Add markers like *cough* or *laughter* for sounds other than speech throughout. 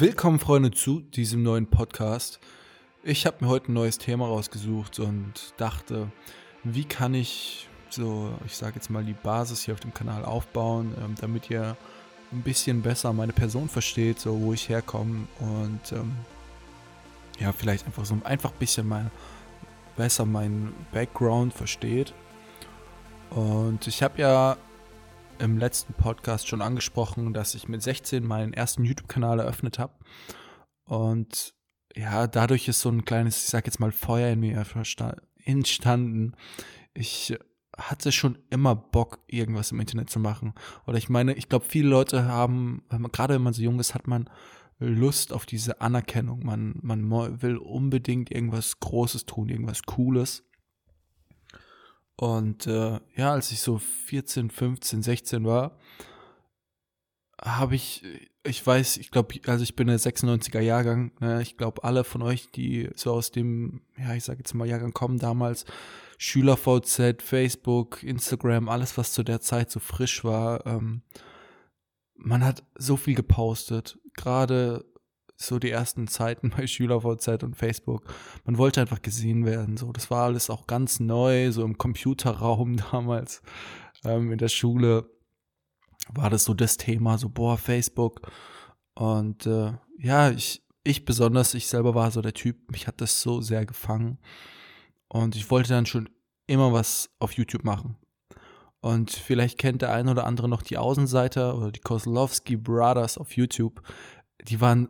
Willkommen, Freunde, zu diesem neuen Podcast. Ich habe mir heute ein neues Thema rausgesucht und dachte, wie kann ich so, ich sage jetzt mal, die Basis hier auf dem Kanal aufbauen, ähm, damit ihr ein bisschen besser meine Person versteht, so wo ich herkomme und ähm, ja, vielleicht einfach so einfach ein bisschen mal besser meinen Background versteht. Und ich habe ja im letzten Podcast schon angesprochen, dass ich mit 16 meinen ersten YouTube-Kanal eröffnet habe. Und ja, dadurch ist so ein kleines, ich sag jetzt mal, Feuer in mir entstanden. Ich hatte schon immer Bock, irgendwas im Internet zu machen. Oder ich meine, ich glaube, viele Leute haben, gerade wenn man so jung ist, hat man Lust auf diese Anerkennung. Man, man will unbedingt irgendwas Großes tun, irgendwas Cooles. Und äh, ja, als ich so 14, 15, 16 war, habe ich, ich weiß, ich glaube, also ich bin der 96er Jahrgang, ne, ich glaube, alle von euch, die so aus dem, ja, ich sage jetzt mal Jahrgang kommen damals, SchülerVZ, Facebook, Instagram, alles, was zu der Zeit so frisch war, ähm, man hat so viel gepostet, gerade so die ersten Zeiten *laughs* bei SchülerVZ und Facebook. Man wollte einfach gesehen werden. So, das war alles auch ganz neu, so im Computerraum *laughs* damals ähm, in der Schule war das so das Thema, so boah, Facebook. Und äh, ja, ich, ich besonders, ich selber war so der Typ, mich hat das so sehr gefangen. Und ich wollte dann schon immer was auf YouTube machen. Und vielleicht kennt der eine oder andere noch die Außenseiter oder die Kozlowski Brothers auf YouTube die waren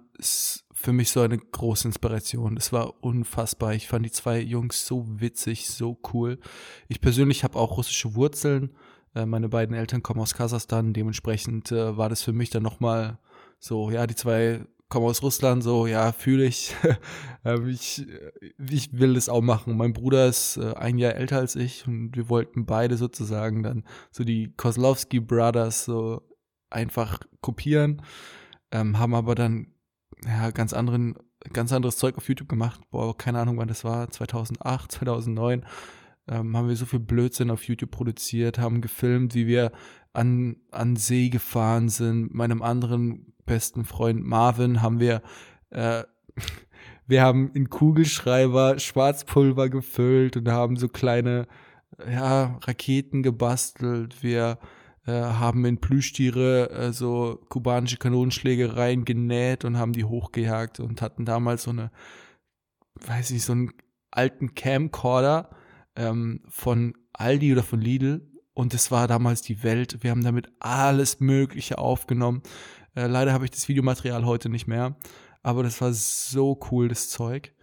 für mich so eine große Inspiration. Das war unfassbar. Ich fand die zwei Jungs so witzig, so cool. Ich persönlich habe auch russische Wurzeln. Äh, meine beiden Eltern kommen aus Kasachstan. Dementsprechend äh, war das für mich dann nochmal so, ja, die zwei kommen aus Russland, so, ja, fühle ich. *laughs* Ähm, ich. Ich will das auch machen. Mein Bruder ist äh, ein Jahr älter als ich und wir wollten beide sozusagen dann so die Kozlowski Brothers so einfach kopieren ähm, haben aber dann ja, ganz anderen, ganz anderes Zeug auf YouTube gemacht. Boah, keine Ahnung, wann das war, 2008, 2009. Ähm, haben wir so viel Blödsinn auf YouTube produziert, haben gefilmt, wie wir an, an See gefahren sind. Meinem anderen besten Freund Marvin haben wir, äh, *laughs* wir haben in Kugelschreiber Schwarzpulver gefüllt und haben so kleine, ja, Raketen gebastelt. Wir äh, haben in Plüschtiere äh, so kubanische Kanonenschläge reingenäht und haben die hochgejagt und hatten damals so eine, weiß ich, so einen alten Camcorder ähm, von Aldi oder von Lidl und das war damals die Welt. Wir haben damit alles Mögliche aufgenommen. Äh, leider habe ich das Videomaterial heute nicht mehr, aber das war so cool, das Zeug.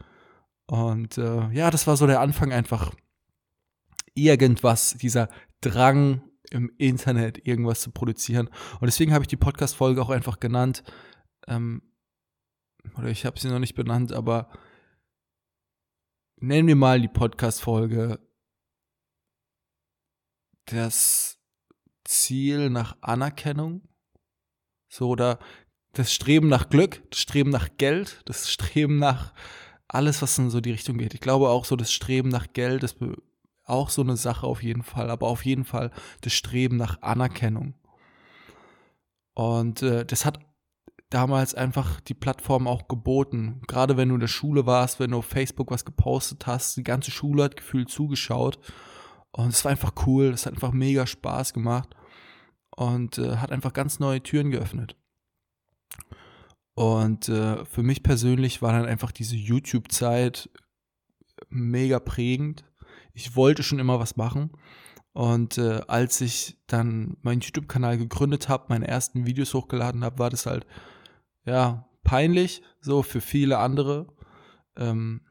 Und äh, ja, das war so der Anfang einfach. Irgendwas, dieser Drang im Internet irgendwas zu produzieren. Und deswegen habe ich die Podcast-Folge auch einfach genannt. Ähm, oder ich habe sie noch nicht benannt, aber nennen wir mal die Podcast-Folge das Ziel nach Anerkennung. So, oder das Streben nach Glück, das Streben nach Geld, das Streben nach alles, was in so die Richtung geht. Ich glaube auch so das Streben nach Geld, das auch so eine Sache auf jeden Fall, aber auf jeden Fall das Streben nach Anerkennung. Und äh, das hat damals einfach die Plattform auch geboten. Gerade wenn du in der Schule warst, wenn du auf Facebook was gepostet hast, die ganze Schule hat gefühlt zugeschaut. Und es war einfach cool, es hat einfach mega Spaß gemacht und äh, hat einfach ganz neue Türen geöffnet. Und äh, für mich persönlich war dann einfach diese YouTube-Zeit mega prägend ich wollte schon immer was machen. Und äh, als ich dann meinen YouTube-Kanal gegründet habe, meine ersten Videos hochgeladen habe, war das halt, ja, peinlich, so für viele andere. Ähm,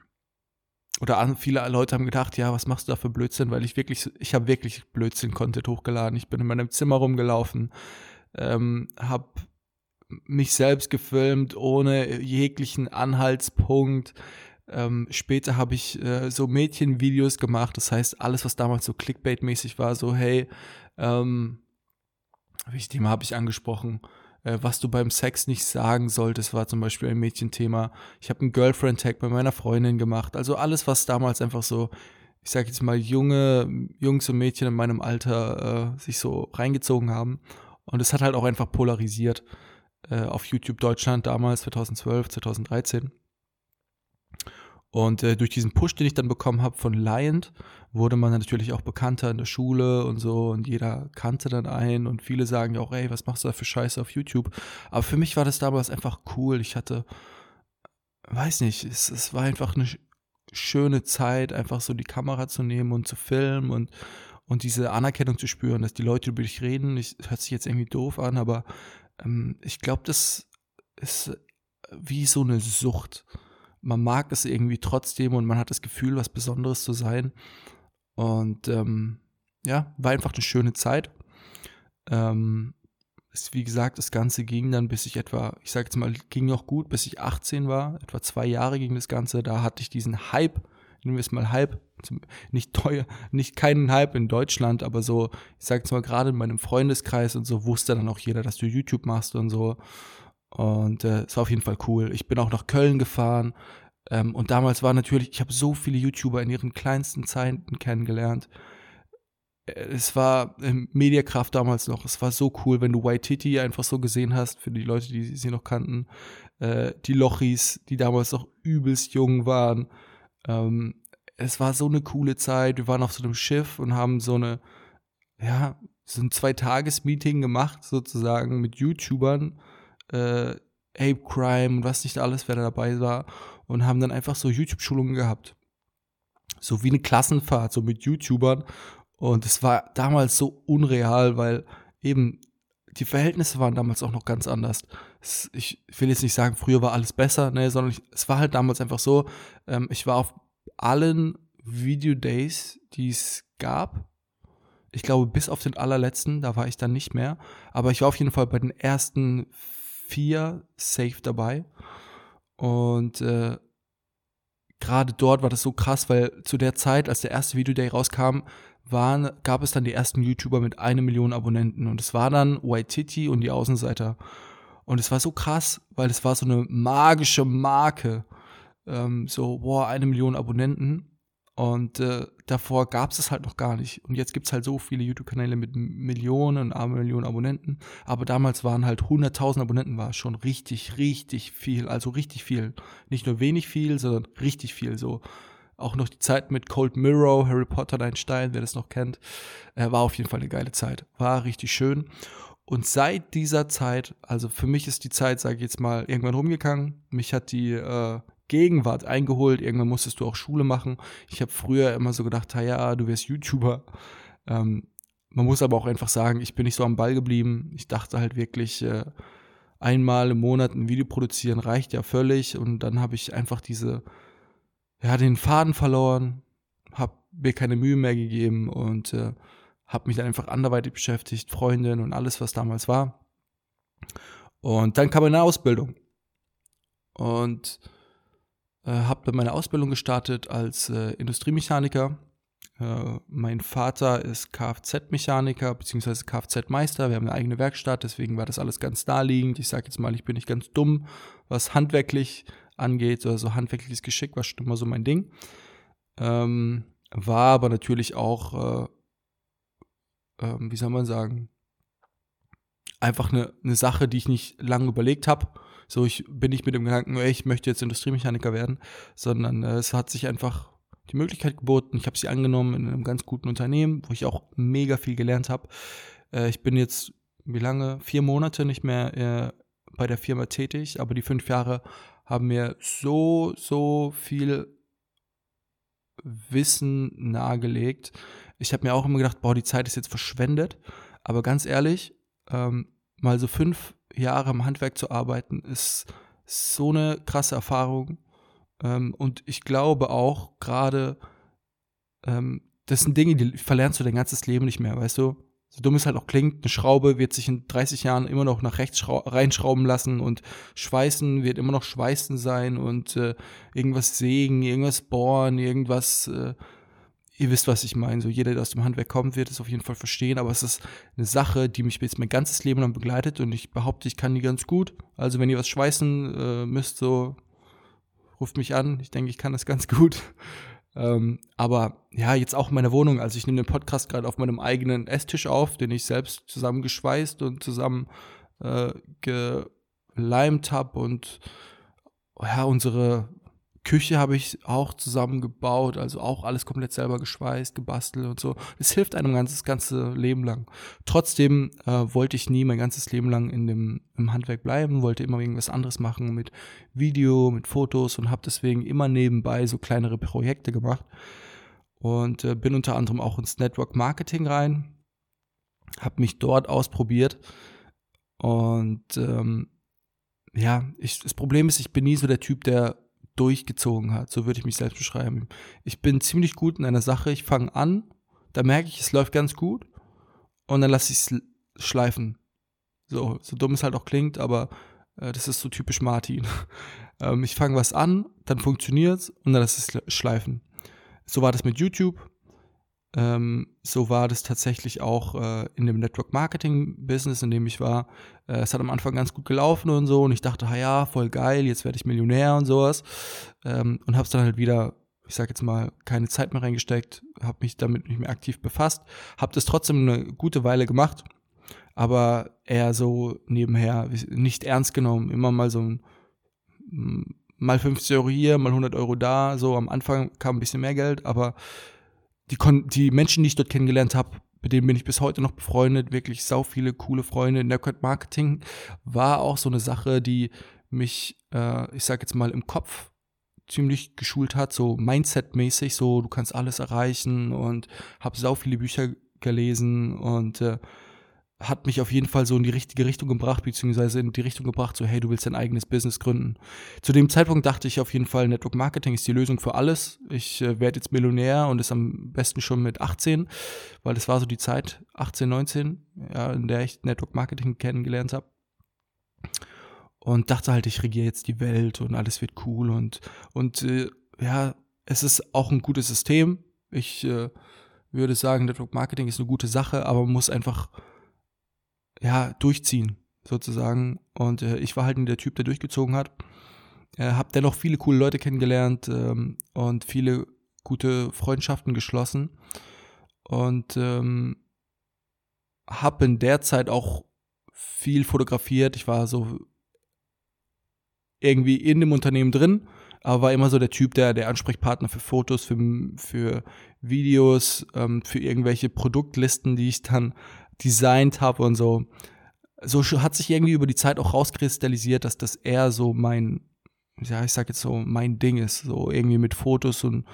oder an, viele Leute haben gedacht, ja, was machst du da für Blödsinn? Weil ich wirklich, ich habe wirklich Blödsinn-Content hochgeladen. Ich bin in meinem Zimmer rumgelaufen, ähm, habe mich selbst gefilmt, ohne jeglichen Anhaltspunkt. Ähm, später habe ich äh, so Mädchenvideos gemacht, das heißt, alles, was damals so Clickbait-mäßig war, so, hey, ähm, welches Thema habe ich angesprochen? Äh, was du beim Sex nicht sagen solltest, war zum Beispiel ein Mädchenthema. Ich habe einen Girlfriend-Tag bei meiner Freundin gemacht. Also alles, was damals einfach so, ich sage jetzt mal, junge Jungs und Mädchen in meinem Alter äh, sich so reingezogen haben. Und es hat halt auch einfach polarisiert. äh, auf YouTube Deutschland damals, 2012, 2013. Und äh, durch diesen Push, den ich dann bekommen habe von Lion, wurde man natürlich auch bekannter in der Schule und so und jeder kannte dann einen und viele sagen ja auch, ey, was machst du da für Scheiße auf YouTube? Aber für mich war das damals einfach cool. Ich hatte, weiß nicht, es, es war einfach eine schöne Zeit, einfach so die Kamera zu nehmen und zu filmen und, und diese Anerkennung zu spüren, dass die Leute über dich reden. Ich, hört sich jetzt irgendwie doof an, aber ähm, ich glaube, das ist wie so eine Sucht man mag es irgendwie trotzdem und man hat das Gefühl, was Besonderes zu sein. Und ähm, ja, war einfach eine schöne Zeit. Ähm, es, wie gesagt, das Ganze ging dann, bis ich etwa, ich sage jetzt mal, ging noch gut, bis ich 18 war. Etwa zwei Jahre ging das Ganze. Da hatte ich diesen Hype, nehmen wir es mal Hype, nicht teuer, nicht keinen Hype in Deutschland, aber so, ich sage jetzt mal, gerade in meinem Freundeskreis und so wusste dann auch jeder, dass du YouTube machst und so. Und äh, es war auf jeden Fall cool. Ich bin auch nach Köln gefahren. Ähm, und damals war natürlich, ich habe so viele YouTuber in ihren kleinsten Zeiten kennengelernt. Äh, es war ähm, Mediakraft damals noch. Es war so cool, wenn du Waititi einfach so gesehen hast, für die Leute, die sie noch kannten. Äh, die Lochis, die damals noch übelst jung waren. Ähm, es war so eine coole Zeit. Wir waren auf so einem Schiff und haben so eine, ja, so ein Zwei-Tages-Meeting gemacht, sozusagen, mit YouTubern äh, Ape Crime und was nicht alles, wer da dabei war und haben dann einfach so YouTube-Schulungen gehabt. So wie eine Klassenfahrt, so mit YouTubern. Und es war damals so unreal, weil eben die Verhältnisse waren damals auch noch ganz anders. Ich will jetzt nicht sagen, früher war alles besser, ne, sondern ich, es war halt damals einfach so, ähm, ich war auf allen Video-Days, die es gab. Ich glaube, bis auf den allerletzten, da war ich dann nicht mehr. Aber ich war auf jeden Fall bei den ersten vier safe dabei. Und äh, gerade dort war das so krass, weil zu der Zeit, als der erste Videoday rauskam, waren, gab es dann die ersten YouTuber mit einer Million Abonnenten. Und es war dann Waititi und die Außenseiter. Und es war so krass, weil es war so eine magische Marke. Ähm, so, boah, eine Million Abonnenten. Und äh, davor gab es es halt noch gar nicht. Und jetzt gibt es halt so viele YouTube-Kanäle mit Millionen, eine Millionen Abonnenten. Aber damals waren halt 100.000 Abonnenten, war schon richtig, richtig viel. Also richtig viel. Nicht nur wenig viel, sondern richtig viel. So auch noch die Zeit mit Cold Mirror, Harry Potter, ein Stein, wer das noch kennt, äh, war auf jeden Fall eine geile Zeit. War richtig schön. Und seit dieser Zeit, also für mich ist die Zeit, sage ich jetzt mal, irgendwann rumgegangen. Mich hat die äh, Gegenwart eingeholt. Irgendwann musstest du auch Schule machen. Ich habe früher immer so gedacht, ja, du wirst YouTuber. Ähm, man muss aber auch einfach sagen, ich bin nicht so am Ball geblieben. Ich dachte halt wirklich, äh, einmal im Monat ein Video produzieren reicht ja völlig. Und dann habe ich einfach diese, ja, den Faden verloren, habe mir keine Mühe mehr gegeben und äh, habe mich dann einfach anderweitig beschäftigt, Freundin und alles, was damals war. Und dann kam eine Ausbildung. Und äh, habe dann meine Ausbildung gestartet als äh, Industriemechaniker. Äh, mein Vater ist Kfz-Mechaniker bzw. Kfz-Meister. Wir haben eine eigene Werkstatt, deswegen war das alles ganz naheliegend. Ich sage jetzt mal, ich bin nicht ganz dumm, was handwerklich angeht oder so handwerkliches Geschick war schon immer so mein Ding. Ähm, war aber natürlich auch, äh, äh, wie soll man sagen, einfach eine, eine Sache, die ich nicht lange überlegt habe so, ich bin nicht mit dem Gedanken, ey, ich möchte jetzt Industriemechaniker werden, sondern äh, es hat sich einfach die Möglichkeit geboten. Ich habe sie angenommen in einem ganz guten Unternehmen, wo ich auch mega viel gelernt habe. Äh, ich bin jetzt, wie lange? Vier Monate nicht mehr äh, bei der Firma tätig, aber die fünf Jahre haben mir so, so viel Wissen nahegelegt. Ich habe mir auch immer gedacht, boah, die Zeit ist jetzt verschwendet. Aber ganz ehrlich, ähm, mal so fünf Jahre im Handwerk zu arbeiten, ist so eine krasse Erfahrung. Ähm, und ich glaube auch gerade, ähm, das sind Dinge, die verlernst du dein ganzes Leben nicht mehr, weißt du? So dumm es halt auch klingt, eine Schraube wird sich in 30 Jahren immer noch nach rechts reinschrauben lassen und Schweißen wird immer noch Schweißen sein und äh, irgendwas sägen, irgendwas bohren, irgendwas äh, ihr wisst, was ich meine. So jeder, der aus dem Handwerk kommt, wird es auf jeden Fall verstehen. Aber es ist eine Sache, die mich jetzt mein ganzes Leben lang begleitet und ich behaupte, ich kann die ganz gut. Also wenn ihr was schweißen äh, müsst, so ruft mich an. Ich denke, ich kann das *laughs* ganz gut. Ähm, aber ja, jetzt auch in meiner Wohnung. Also ich nehme den Podcast gerade auf meinem eigenen Esstisch auf, den ich selbst zusammengeschweißt und zusammen äh, ge Lime-Tab und ja, unsere Küche habe ich auch zusammengebaut, also auch alles komplett selber geschweißt, gebastelt und so. Das hilft einem ganz, das ganze Leben lang. Trotzdem äh, wollte ich nie mein ganzes Leben lang in dem im Handwerk bleiben, wollte immer irgendwas anderes machen mit Video, mit Fotos und habe deswegen immer nebenbei so kleinere Projekte gemacht und äh, bin unter anderem auch ins Network Marketing rein, habe mich dort ausprobiert und ähm, ja, ich, das Problem ist, ich bin nie so der Typ, der durchgezogen hat. So würde ich mich selbst beschreiben. Ich bin ziemlich gut in einer Sache. Ich fange an, da merke ich, es läuft ganz gut und dann lasse ich es schleifen. So, so dumm es halt auch klingt, aber äh, das ist so typisch Martin. *laughs* ähm, ich fange was an, dann funktioniert es und dann lasse ich es schleifen. So war das mit YouTube. Ähm, so war das tatsächlich auch äh, in dem Network Marketing Business, in dem ich war. Äh, es hat am Anfang ganz gut gelaufen und so und ich dachte, ja, voll geil, jetzt werde ich Millionär und sowas. Ähm, und habe es dann halt wieder, ich sage jetzt mal, keine Zeit mehr reingesteckt, habe mich damit nicht mehr aktiv befasst, habe das trotzdem eine gute Weile gemacht, aber eher so nebenher, nicht ernst genommen, immer mal so ein mal 50 Euro hier, mal 100 Euro da, so am Anfang kam ein bisschen mehr Geld, aber die, die Menschen, die ich dort kennengelernt habe, mit denen bin ich bis heute noch befreundet, wirklich sau viele coole Freunde. Network Marketing war auch so eine Sache, die mich, äh, ich sag jetzt mal, im Kopf ziemlich geschult hat, so Mindset-mäßig, so du kannst alles erreichen und habe sau viele Bücher gelesen und äh, hat mich auf jeden Fall so in die richtige Richtung gebracht, beziehungsweise in die Richtung gebracht, so hey, du willst dein eigenes Business gründen. Zu dem Zeitpunkt dachte ich auf jeden Fall, Network Marketing ist die Lösung für alles. Ich äh, werde jetzt Millionär und ist am besten schon mit 18, weil das war so die Zeit, 18, 19, ja, in der ich Network Marketing kennengelernt habe. Und dachte halt, ich regiere jetzt die Welt und alles wird cool und, und äh, ja, es ist auch ein gutes System. Ich äh, würde sagen, Network Marketing ist eine gute Sache, aber man muss einfach ja, durchziehen, sozusagen. Und äh, ich war halt der Typ, der durchgezogen hat. Äh, hab dennoch viele coole Leute kennengelernt ähm, und viele gute Freundschaften geschlossen. Und ähm, habe in der Zeit auch viel fotografiert. Ich war so irgendwie in dem Unternehmen drin, aber war immer so der Typ, der der Ansprechpartner für Fotos, für, für Videos, ähm, für irgendwelche Produktlisten, die ich dann designt habe und so. So hat sich irgendwie über die Zeit auch rauskristallisiert, dass das eher so mein, ja, ich sag jetzt so, mein Ding ist. So irgendwie mit Fotos und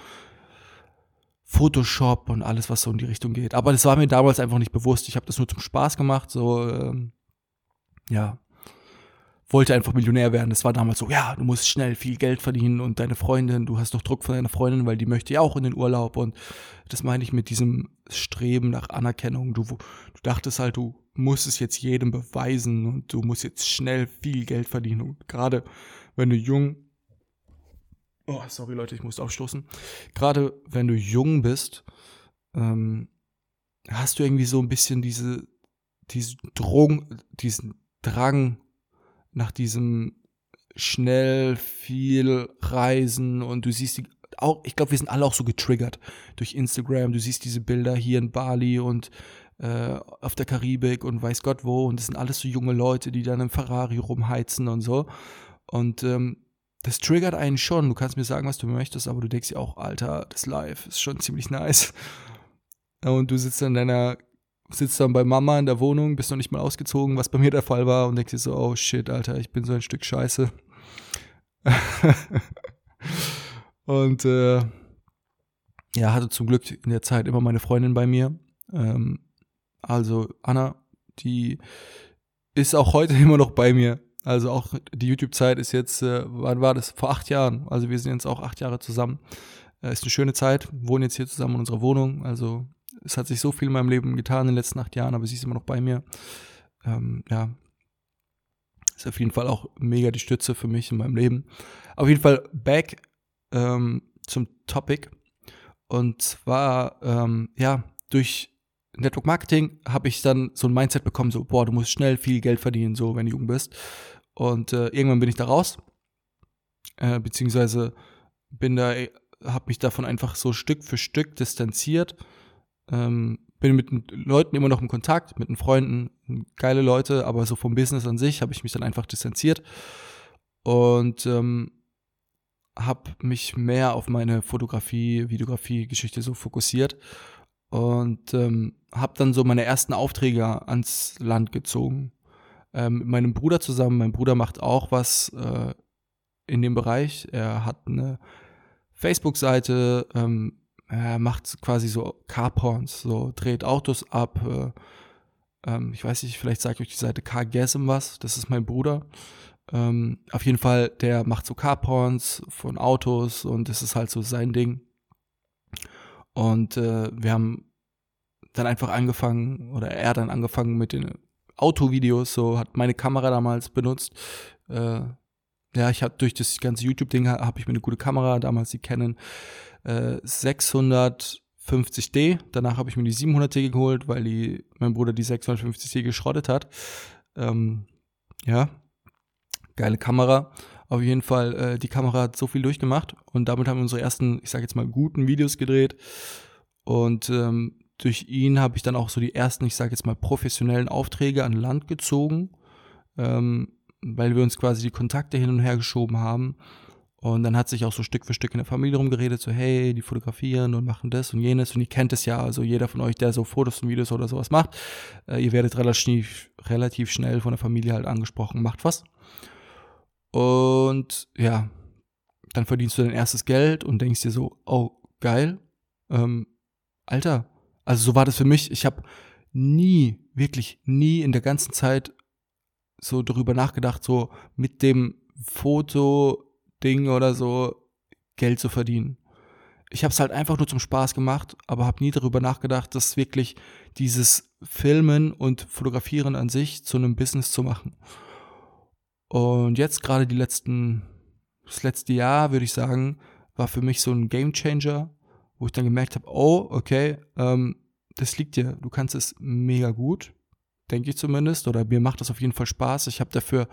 Photoshop und alles, was so in die Richtung geht. Aber das war mir damals einfach nicht bewusst. Ich habe das nur zum Spaß gemacht. So, ähm, ja wollte einfach Millionär werden. Das war damals so, ja, du musst schnell viel Geld verdienen und deine Freundin, du hast doch Druck von deiner Freundin, weil die möchte ja auch in den Urlaub und das meine ich mit diesem Streben nach Anerkennung. Du, du dachtest halt, du musst es jetzt jedem beweisen und du musst jetzt schnell viel Geld verdienen und gerade wenn du jung Oh, sorry Leute, ich muss aufstoßen. Gerade wenn du jung bist, ähm, hast du irgendwie so ein bisschen diese, diesen Drang, diesen Drang, nach diesem schnell viel Reisen und du siehst die auch, ich glaube, wir sind alle auch so getriggert durch Instagram. Du siehst diese Bilder hier in Bali und äh, auf der Karibik und weiß Gott wo. Und das sind alles so junge Leute, die dann im Ferrari rumheizen und so. Und ähm, das triggert einen schon. Du kannst mir sagen, was du möchtest, aber du denkst dir auch, Alter, das Live ist schon ziemlich nice. Und du sitzt in deiner sitzt dann bei Mama in der Wohnung, bist noch nicht mal ausgezogen, was bei mir der Fall war und denkst dir so, oh shit, Alter, ich bin so ein Stück Scheiße. *laughs* und äh, ja, hatte zum Glück in der Zeit immer meine Freundin bei mir. Ähm, also Anna, die ist auch heute *laughs* immer noch bei mir. Also auch die YouTube-Zeit ist jetzt, äh, wann war das? Vor acht Jahren. Also wir sind jetzt auch acht Jahre zusammen. Äh, ist eine schöne Zeit, wohnen jetzt hier zusammen in unserer Wohnung. Also es hat sich so viel in meinem Leben getan in den letzten acht Jahren, aber sie ist immer noch bei mir. Ähm, ja, ist auf jeden Fall auch mega die Stütze für mich in meinem Leben. Auf jeden Fall back ähm, zum Topic. Und zwar, ähm, ja, durch Network Marketing habe ich dann so ein Mindset bekommen, so, boah, du musst schnell viel Geld verdienen, so, wenn du jung bist. Und äh, irgendwann bin ich da raus. Äh, beziehungsweise bin da, habe mich davon einfach so Stück für Stück distanziert ähm, bin mit Leuten immer noch im Kontakt, mit den Freunden, geile Leute, aber so vom Business an sich habe ich mich dann einfach distanziert und ähm, habe mich mehr auf meine Fotografie, Videografie-Geschichte so fokussiert und ähm, habe dann so meine ersten Aufträge ans Land gezogen. Ähm, mit meinem Bruder zusammen. Mein Bruder macht auch was äh, in dem Bereich. Er hat eine Facebook-Seite, ähm, er macht quasi so Carporns, so dreht Autos ab. Äh, ähm, ich weiß nicht, vielleicht sage ich euch die Seite Cargasm was. Das ist mein Bruder. Ähm, auf jeden Fall, der macht so Carporns von Autos und das ist halt so sein Ding. Und äh, wir haben dann einfach angefangen, oder er dann angefangen mit den Autovideos, so hat meine Kamera damals benutzt. Äh, ja, ich habe durch das ganze YouTube-Ding habe ich mir eine gute Kamera, damals die Canon äh, 650D. Danach habe ich mir die 700D geholt, weil die, mein Bruder die 650D geschrottet hat. Ähm, ja, geile Kamera. Auf jeden Fall, äh, die Kamera hat so viel durchgemacht und damit haben wir unsere ersten, ich sage jetzt mal, guten Videos gedreht. Und ähm, durch ihn habe ich dann auch so die ersten, ich sage jetzt mal, professionellen Aufträge an Land gezogen, ähm, weil wir uns quasi die Kontakte hin und her geschoben haben. Und dann hat sich auch so Stück für Stück in der Familie rumgeredet, so hey, die fotografieren und machen das und jenes. Und ihr kennt es ja, also jeder von euch, der so Fotos und Videos oder sowas macht, äh, ihr werdet relativ, relativ schnell von der Familie halt angesprochen, macht was. Und ja, dann verdienst du dein erstes Geld und denkst dir so, oh, geil, ähm, Alter. Also so war das für mich. Ich habe nie, wirklich nie in der ganzen Zeit so darüber nachgedacht, so mit dem Foto-Ding oder so Geld zu verdienen. Ich habe es halt einfach nur zum Spaß gemacht, aber habe nie darüber nachgedacht, dass wirklich dieses Filmen und Fotografieren an sich zu einem Business zu machen. Und jetzt gerade die letzten, das letzte Jahr, würde ich sagen, war für mich so ein Game Changer, wo ich dann gemerkt habe, oh, okay, ähm, das liegt dir, du kannst es mega gut, denke ich zumindest, oder mir macht das auf jeden Fall Spaß. Ich habe dafür,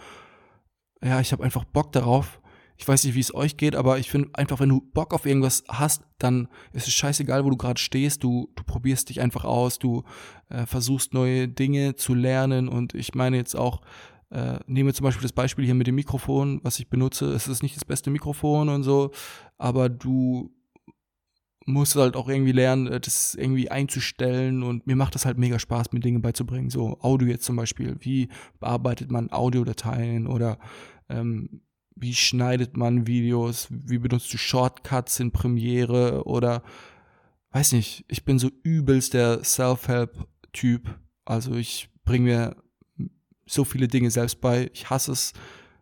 ja, ich habe einfach Bock darauf. Ich weiß nicht, wie es euch geht, aber ich finde einfach, wenn du Bock auf irgendwas hast, dann ist es scheißegal, wo du gerade stehst. Du, du probierst dich einfach aus, du äh, versuchst neue Dinge zu lernen. Und ich meine jetzt auch, äh, nehme zum Beispiel das Beispiel hier mit dem Mikrofon, was ich benutze. Es ist nicht das beste Mikrofon und so, aber du musst halt auch irgendwie lernen, äh, das irgendwie einzustellen und mir macht das halt mega Spaß, mir Dinge beizubringen. So Audio jetzt zum Beispiel. Wie bearbeitet man Audiodateien oder ähm, wie schneidet man Videos? Wie benutzt du Shortcuts in Premiere oder weiß nicht. Ich bin so übelst der Self-Help-Typ. Also ich bringe mir so viele Dinge selbst bei. Ich hasse es.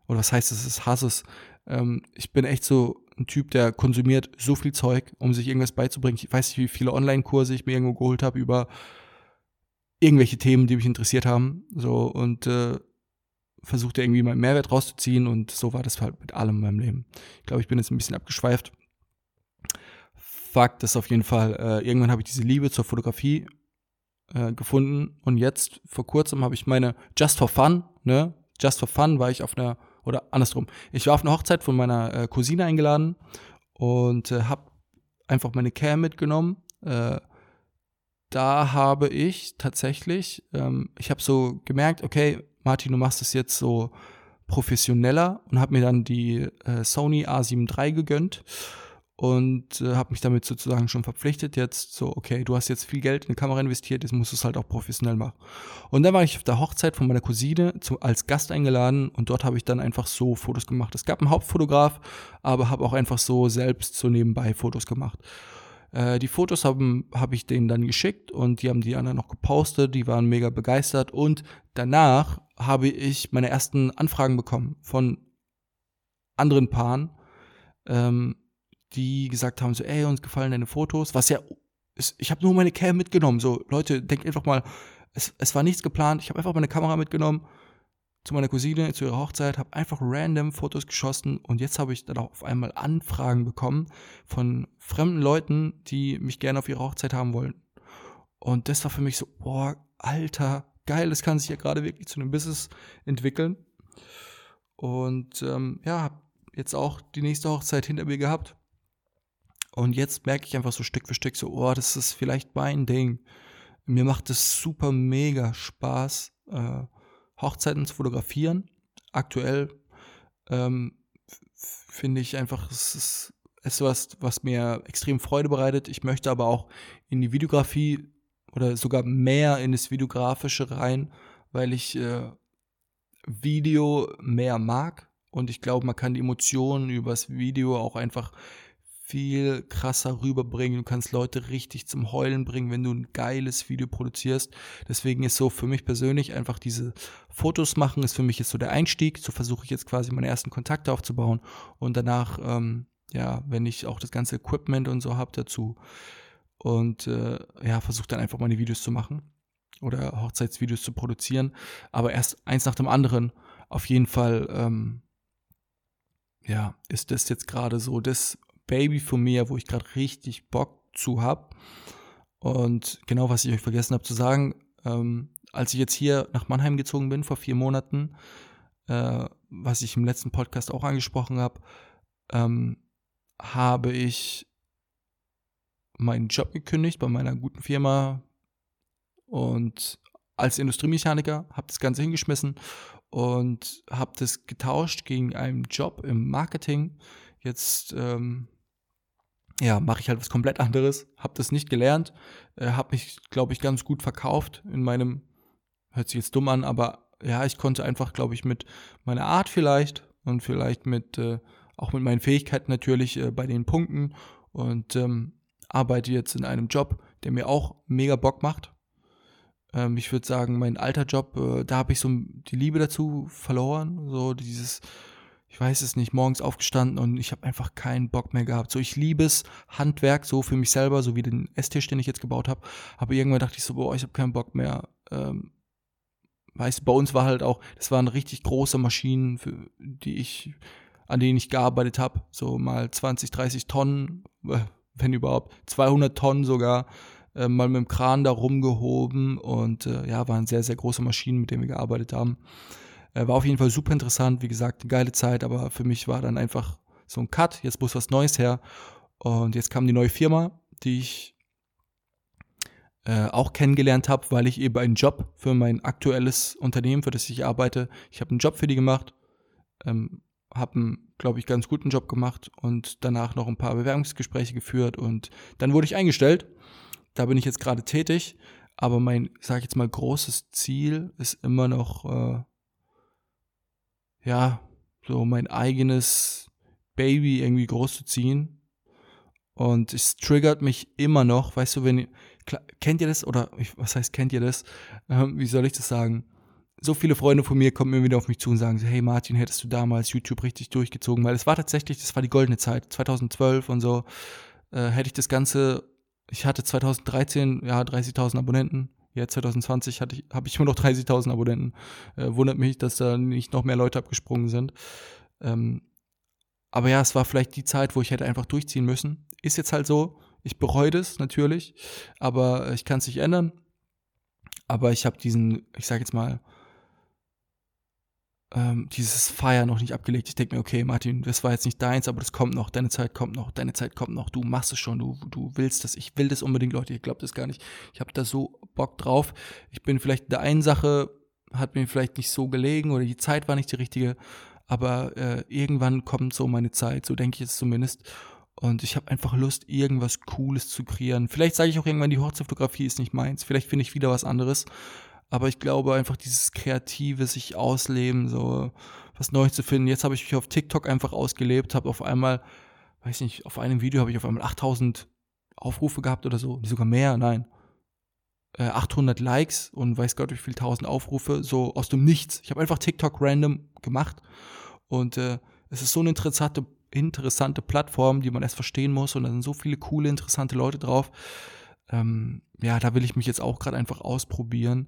Oder was heißt es? Ich hasse es. Ähm, ich bin echt so ein Typ, der konsumiert so viel Zeug, um sich irgendwas beizubringen. Ich weiß nicht, wie viele Online-Kurse ich mir irgendwo geholt habe über irgendwelche Themen, die mich interessiert haben. So und äh, versuchte irgendwie meinen Mehrwert rauszuziehen und so war das halt mit allem in meinem Leben. Ich glaube, ich bin jetzt ein bisschen abgeschweift. Fakt ist auf jeden Fall, äh, irgendwann habe ich diese Liebe zur Fotografie äh, gefunden und jetzt vor kurzem habe ich meine Just for Fun, ne? Just for Fun war ich auf einer oder andersrum. Ich war auf einer Hochzeit von meiner äh, Cousine eingeladen und äh, habe einfach meine Cam mitgenommen. Äh, da habe ich tatsächlich, ähm, ich habe so gemerkt, okay, Martin, du machst es jetzt so professioneller und habe mir dann die äh, Sony A7 III gegönnt und äh, habe mich damit sozusagen schon verpflichtet, jetzt so, okay, du hast jetzt viel Geld in eine Kamera investiert, jetzt musst du es halt auch professionell machen. Und dann war ich auf der Hochzeit von meiner Cousine zu, als Gast eingeladen und dort habe ich dann einfach so Fotos gemacht. Es gab einen Hauptfotograf, aber habe auch einfach so selbst so nebenbei Fotos gemacht. Äh, die Fotos habe hab ich denen dann geschickt und die haben die anderen noch gepostet, die waren mega begeistert und danach habe ich meine ersten Anfragen bekommen von anderen Paaren, ähm, die gesagt haben, so, ey, uns gefallen deine Fotos, was ja, ist, ich habe nur meine Cam mitgenommen, so, Leute, denkt einfach mal, es, es war nichts geplant, ich habe einfach meine Kamera mitgenommen zu meiner Cousine, zu ihrer Hochzeit, habe einfach random Fotos geschossen und jetzt habe ich dann auch auf einmal Anfragen bekommen von fremden Leuten, die mich gerne auf ihre Hochzeit haben wollen. Und das war für mich so, boah, alter, geil, das kann sich ja gerade wirklich zu einem Business entwickeln. Und ähm, ja, habe jetzt auch die nächste Hochzeit hinter mir gehabt. Und jetzt merke ich einfach so Stück für Stück so, oh, das ist vielleicht mein Ding. Mir macht es super mega Spaß, äh, Hochzeiten zu fotografieren. Aktuell ähm, finde ich einfach, es ist etwas, was mir extrem Freude bereitet. Ich möchte aber auch in die Videografie oder sogar mehr in das Videografische rein, weil ich äh, Video mehr mag und ich glaube, man kann die Emotionen übers Video auch einfach viel krasser rüberbringen. Du kannst Leute richtig zum Heulen bringen, wenn du ein geiles Video produzierst. Deswegen ist so für mich persönlich einfach diese Fotos machen, ist für mich jetzt so der Einstieg. So versuche ich jetzt quasi meine ersten Kontakte aufzubauen und danach, ähm, ja, wenn ich auch das ganze Equipment und so habe dazu und äh, ja, versuche dann einfach meine Videos zu machen oder Hochzeitsvideos zu produzieren. Aber erst eins nach dem anderen. Auf jeden Fall, ähm, ja, ist das jetzt gerade so das Baby von mir, wo ich gerade richtig Bock zu habe. Und genau, was ich euch vergessen habe zu sagen, ähm, als ich jetzt hier nach Mannheim gezogen bin vor vier Monaten, äh, was ich im letzten Podcast auch angesprochen habe, ähm, habe ich meinen Job gekündigt bei meiner guten Firma. Und als Industriemechaniker habe das Ganze hingeschmissen und habe das getauscht gegen einen Job im Marketing. Jetzt ähm, ja, mache ich halt was komplett anderes, habe das nicht gelernt, äh, habe mich, glaube ich, ganz gut verkauft in meinem, hört sich jetzt dumm an, aber ja, ich konnte einfach, glaube ich, mit meiner Art vielleicht und vielleicht mit, äh, auch mit meinen Fähigkeiten natürlich äh, bei den Punkten. Und ähm, arbeite jetzt in einem Job, der mir auch mega Bock macht. Ähm, ich würde sagen, mein alter Job, äh, da habe ich so die Liebe dazu verloren, so dieses ich weiß es nicht, morgens aufgestanden und ich habe einfach keinen Bock mehr gehabt. So, ich liebe es, Handwerk, so für mich selber, so wie den Esstisch, den ich jetzt gebaut habe. Aber irgendwann dachte ich so, boah, ich habe keinen Bock mehr. Ähm, weißt du, bei uns war halt auch, das waren richtig große Maschinen, für, die ich, an denen ich gearbeitet habe. So mal 20, 30 Tonnen, äh, wenn überhaupt, 200 Tonnen sogar. Äh, mal mit dem Kran da rumgehoben und äh, ja, waren sehr, sehr große Maschinen, mit denen wir gearbeitet haben. Äh, war auf jeden Fall super interessant, wie gesagt, eine geile Zeit, aber für mich war dann einfach so ein Cut, jetzt muss was Neues her. Und jetzt kam die neue Firma, die ich äh, auch kennengelernt habe, weil ich eben einen Job für mein aktuelles Unternehmen, für das ich arbeite, ich habe einen Job für die gemacht, ähm, habe einen, glaube ich, ganz guten Job gemacht und danach noch ein paar Bewerbungsgespräche geführt und dann wurde ich eingestellt. Da bin ich jetzt gerade tätig, aber mein, sage ich jetzt mal, großes Ziel ist immer noch äh, ja, so mein eigenes Baby irgendwie großzuziehen. Und es triggert mich immer noch, weißt du, wenn, kennt ihr das? Oder was heißt, kennt ihr das? Ähm, wie soll ich das sagen? So viele Freunde von mir kommen immer wieder auf mich zu und sagen, hey Martin, hättest du damals YouTube richtig durchgezogen? Weil es war tatsächlich, das war die goldene Zeit, 2012 und so, äh, hätte ich das Ganze, ich hatte 2013, ja, 30.000 Abonnenten, Jetzt 2020 hatte ich, habe ich immer noch 30.000 Abonnenten. Äh, wundert mich, dass da nicht noch mehr Leute abgesprungen sind. Ähm, aber ja, es war vielleicht die Zeit, wo ich hätte einfach durchziehen müssen. Ist jetzt halt so. Ich bereue das natürlich, aber ich kann es nicht ändern. Aber ich habe diesen, ich sage jetzt mal, ähm, dieses Feier noch nicht abgelegt. Ich denke mir, okay, Martin, das war jetzt nicht deins, aber das kommt noch, deine Zeit kommt noch, deine Zeit kommt noch, du machst es schon, du, du willst das, ich will das unbedingt, Leute, ihr glaubt das gar nicht. Ich habe da so Bock drauf. Ich bin vielleicht in der einen Sache, hat mir vielleicht nicht so gelegen oder die Zeit war nicht die richtige, aber äh, irgendwann kommt so meine Zeit, so denke ich jetzt zumindest. Und ich habe einfach Lust, irgendwas Cooles zu kreieren. Vielleicht sage ich auch irgendwann, die Hochzeitfotografie ist nicht meins. Vielleicht finde ich wieder was anderes. Aber ich glaube einfach dieses kreative sich ausleben, so was Neues zu finden. Jetzt habe ich mich auf TikTok einfach ausgelebt, habe auf einmal, weiß nicht, auf einem Video habe ich auf einmal 8000 Aufrufe gehabt oder so, sogar mehr, nein. 800 äh, Likes und weiß Gott wie viel 1000 Aufrufe, so aus dem Nichts. Ich habe einfach TikTok random gemacht und äh, es ist so eine interessante, interessante Plattform, die man erst verstehen muss und da sind so viele coole, interessante Leute drauf. Ähm, ja, da will ich mich jetzt auch gerade einfach ausprobieren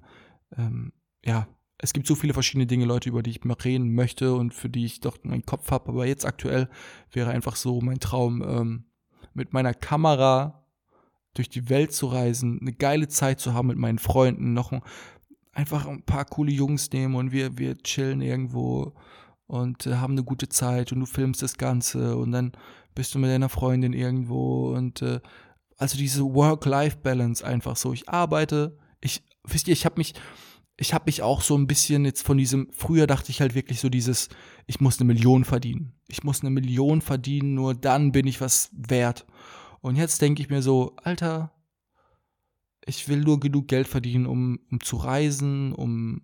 ähm, ja, es gibt so viele verschiedene Dinge, Leute, über die ich mal reden möchte und für die ich doch meinen Kopf habe. Aber jetzt aktuell wäre einfach so mein Traum, ähm, mit meiner Kamera durch die Welt zu reisen, eine geile Zeit zu haben mit meinen Freunden, noch ein, einfach ein paar coole Jungs nehmen und wir, wir chillen irgendwo und äh, haben eine gute Zeit und du filmst das Ganze und dann bist du mit deiner Freundin irgendwo und äh, also diese Work-Life-Balance einfach so. Ich arbeite, wisst ihr, ich habe mich, ich habe mich auch so ein bisschen jetzt von diesem, früher dachte ich halt wirklich so dieses, ich muss eine Million verdienen. Ich muss eine Million verdienen, nur dann bin ich was wert. Und jetzt denke ich mir so, Alter, ich will nur genug Geld verdienen, um, um zu reisen, um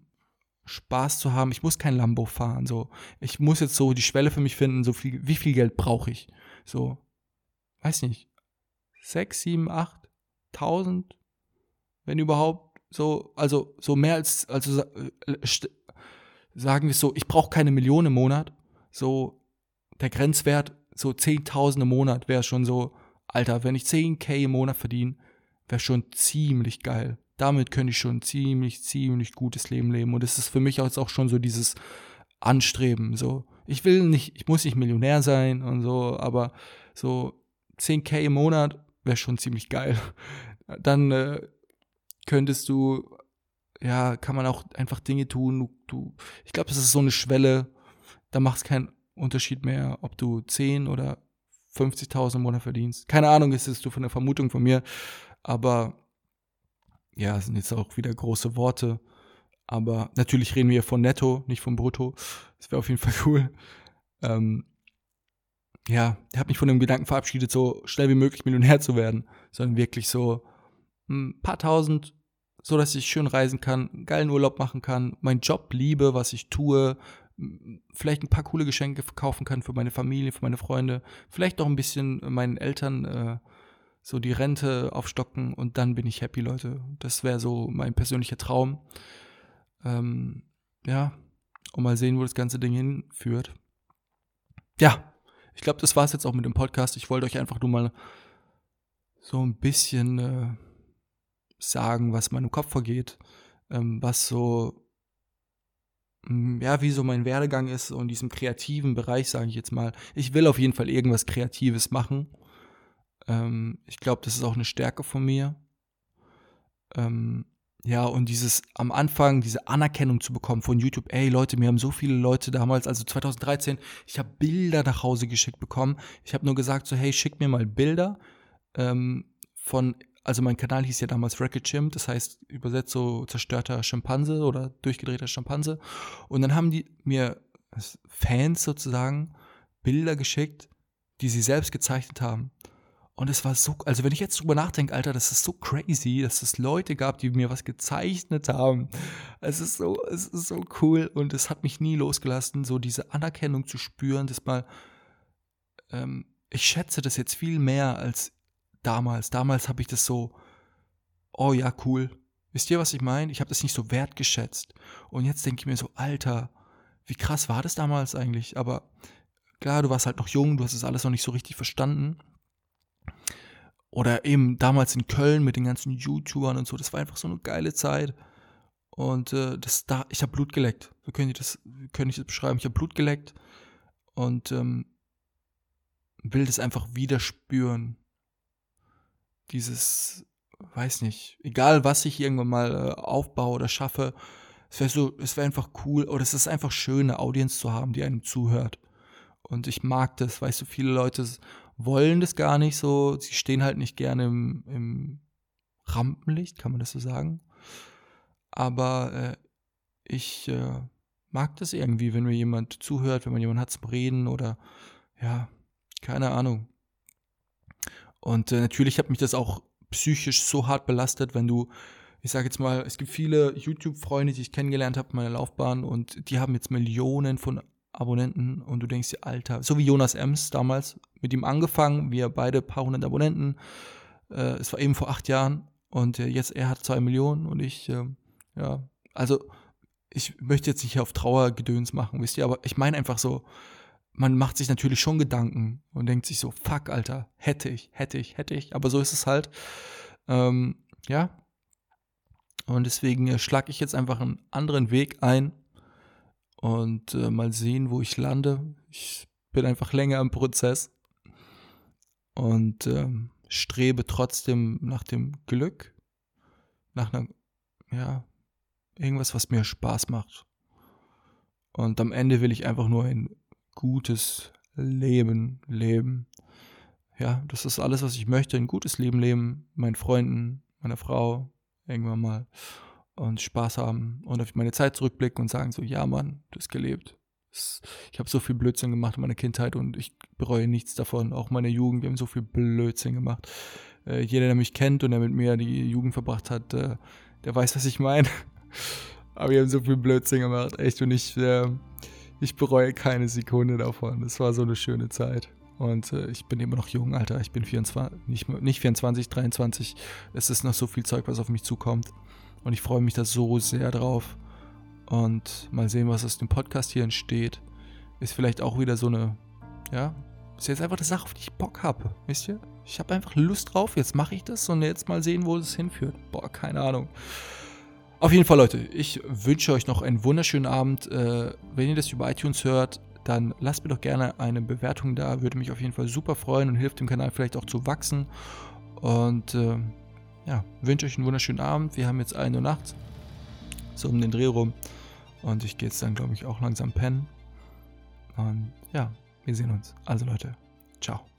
Spaß zu haben. Ich muss kein Lambo fahren. So, ich muss jetzt so die Schwelle für mich finden. So viel, wie viel Geld brauche ich? So, weiß nicht, sechs, sieben, acht, tausend, wenn überhaupt. So, also so mehr als, also äh, sagen wir so, ich brauche keine Million im Monat. So der Grenzwert, so 10.000 im Monat wäre schon so, Alter, wenn ich 10k im Monat verdiene, wäre schon ziemlich geil. Damit könnte ich schon ziemlich, ziemlich gutes Leben leben. Und es ist für mich auch schon so dieses Anstreben. So, ich will nicht, ich muss nicht Millionär sein und so, aber so 10k im Monat wäre schon ziemlich geil. Dann äh, könntest du, ja, kann man auch einfach Dinge tun. Du, ich glaube, das ist so eine Schwelle, da macht es keinen Unterschied mehr, ob du 10 oder 50.000 im Monat verdienst. Keine Ahnung, ist es du von der Vermutung von mir, aber ja, sind jetzt auch wieder große Worte. Aber natürlich reden wir von Netto, nicht von Brutto. Das wäre auf jeden Fall *laughs* cool. Ähm, ja, ich habe mich von dem Gedanken verabschiedet, so schnell wie möglich Millionär zu werden, sondern wirklich so ein paar tausend, so dass ich schön reisen kann, einen geilen Urlaub machen kann, meinen Job liebe, was ich tue, vielleicht ein paar coole Geschenke verkaufen kann für meine Familie, für meine Freunde, vielleicht auch ein bisschen meinen Eltern äh, so die Rente aufstocken und dann bin ich happy, Leute. Das wäre so mein persönlicher Traum. Ähm, ja, und mal sehen, wo das ganze Ding hinführt. Ja, ich glaube, das war es jetzt auch mit dem Podcast. Ich wollte euch einfach nur mal so ein bisschen äh, sagen, was meinem Kopf vorgeht, ähm, was so, mm, ja, wie so mein Werdegang ist und in diesem kreativen Bereich, sage ich jetzt mal. Ich will auf jeden Fall irgendwas Kreatives machen. Ähm, ich glaube, das ist auch eine Stärke von mir. Ähm, ja, und dieses am Anfang, diese Anerkennung zu bekommen von YouTube, ey Leute, mir haben so viele Leute damals, also 2013, ich habe Bilder nach Hause geschickt bekommen. Ich habe nur gesagt, so, hey, schick mir mal Bilder ähm, von, also mein Kanal hieß ja damals Racket Chimp, das heißt übersetzt so zerstörter Schimpanse oder durchgedrehter Schimpanse. Und dann haben die mir Fans sozusagen Bilder geschickt, die sie selbst gezeichnet haben. Und es war so, also wenn ich jetzt drüber nachdenke, Alter, das ist so crazy, dass es Leute gab, die mir was gezeichnet haben. Es ist so, es ist so cool und es hat mich nie losgelassen, so diese Anerkennung zu spüren, dass mal, ähm, ich schätze das jetzt viel mehr als damals. Damals habe ich das so, oh ja, cool. Wisst ihr, was ich meine? Ich habe das nicht so wertgeschätzt. Und jetzt denke ich mir so, Alter, wie krass war das damals eigentlich? Aber klar, du warst halt noch jung, du hast es alles noch nicht so richtig verstanden. Oder eben damals in Köln mit den ganzen YouTubern und so. Das war einfach so eine geile Zeit. Und äh, das da, ich habe Blut geleckt. So könnt ihr das, könnte ich das beschreiben. Ich habe Blut geleckt und ähm, will das einfach wieder spüren. Dieses, weiß nicht, egal was ich irgendwann mal äh, aufbaue oder schaffe, es wäre so, es wäre einfach cool oder es ist einfach schön, eine Audience zu haben, die einem zuhört. Und ich mag das, weißt du, viele Leute wollen das gar nicht so. Sie stehen halt nicht gerne im, im Rampenlicht, kann man das so sagen. Aber äh, ich äh, mag das irgendwie, wenn mir jemand zuhört, wenn man jemanden hat zum Reden oder ja, keine Ahnung. Und äh, natürlich hat mich das auch psychisch so hart belastet, wenn du, ich sage jetzt mal, es gibt viele YouTube-Freunde, die ich kennengelernt habe in meiner Laufbahn und die haben jetzt Millionen von Abonnenten und du denkst dir, Alter, so wie Jonas Ems damals, mit ihm angefangen, wir beide paar hundert Abonnenten, äh, es war eben vor acht Jahren und äh, jetzt er hat zwei Millionen und ich, äh, ja, also ich möchte jetzt nicht auf Trauergedöns machen, wisst ihr, aber ich meine einfach so, man macht sich natürlich schon Gedanken und denkt sich so, fuck, Alter, hätte ich, hätte ich, hätte ich, aber so ist es halt. Ähm, ja. Und deswegen äh, schlage ich jetzt einfach einen anderen Weg ein und äh, mal sehen, wo ich lande. Ich bin einfach länger im Prozess und ähm, strebe trotzdem nach dem Glück, nach einer, ja, irgendwas, was mir Spaß macht. Und am Ende will ich einfach nur ein gutes Leben leben. Ja, das ist alles, was ich möchte. Ein gutes Leben leben, meinen Freunden, meiner Frau, irgendwann mal. und Spaß haben und auf meine Zeit zurückblicken und sagen so, ja Mann, du hast gelebt. Ich habe so viel Blödsinn gemacht in meiner Kindheit und ich bereue nichts davon. Auch meine Jugend, wir haben so viel Blödsinn gemacht. Äh, jeder, der mich kennt und der mit mir die Jugend verbracht hat, äh, der weiß, was ich meine. *laughs* Aber wir haben so viel Blödsinn gemacht, echt. Und ich, äh, ich bereue keine Sekunde davon. Es war so eine schöne Zeit. Und äh, ich bin immer noch jung, Alter. Ich bin 24, nicht, nicht 24, 23. Es ist noch so viel Zeug, was auf mich zukommt. Und ich freue mich da so sehr drauf. Und mal sehen, was aus dem Podcast hier entsteht. Ist vielleicht auch wieder so eine, ja, ist jetzt einfach eine Sache, auf die ich Bock habe. Wisst ihr? Ich habe einfach Lust drauf. Jetzt mache ich das und jetzt mal sehen, wo es hinführt. Boah, keine Ahnung. Auf jeden Fall, Leute, ich wünsche euch noch einen wunderschönen Abend. Äh, wenn ihr das über iTunes hört, dann lasst mir doch gerne eine Bewertung da. Würde mich auf jeden Fall super freuen und hilft dem Kanal vielleicht auch zu wachsen. Und äh, ja, wünsche euch einen wunderschönen Abend. Wir haben jetzt 1 Uhr nachts, so um den Dreh rum. Und ich gehe jetzt dann, glaube ich, auch langsam pennen. Und ja, wir sehen uns. Also Leute, ciao.